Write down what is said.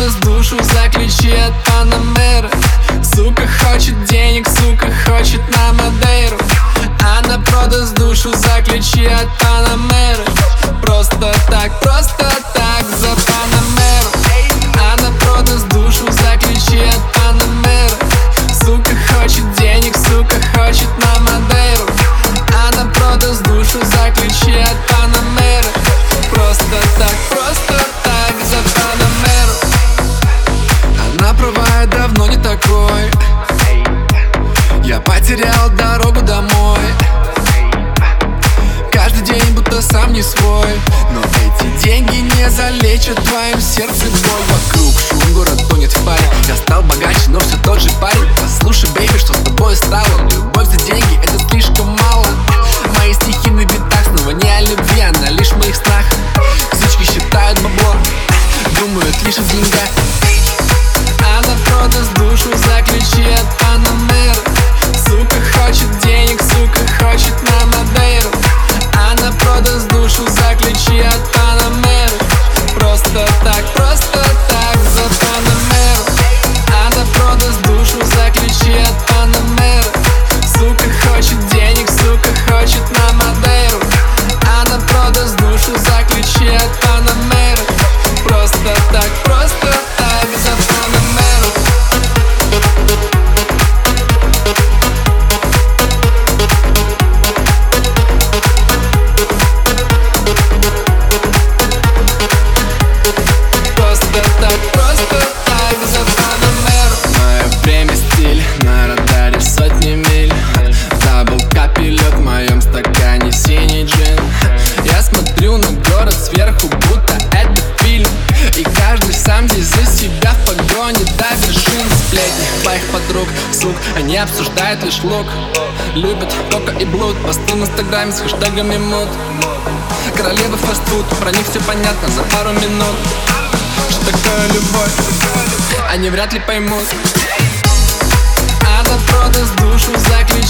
продаст душу за ключи от Панамера Сука хочет денег, сука хочет на Мадейру. Она продаст душу за ключи от Панамера сам не свой. Но эти деньги не залечат твоим сердцем. Боль Вокруг шум город тонет в сук Они обсуждают лишь лук Любят кока и блуд Посты в инстаграме с хэштегами мод. Королевы фастфуд, про них все понятно за пару минут Что такое любовь? Они вряд ли поймут А От продаст душу заключить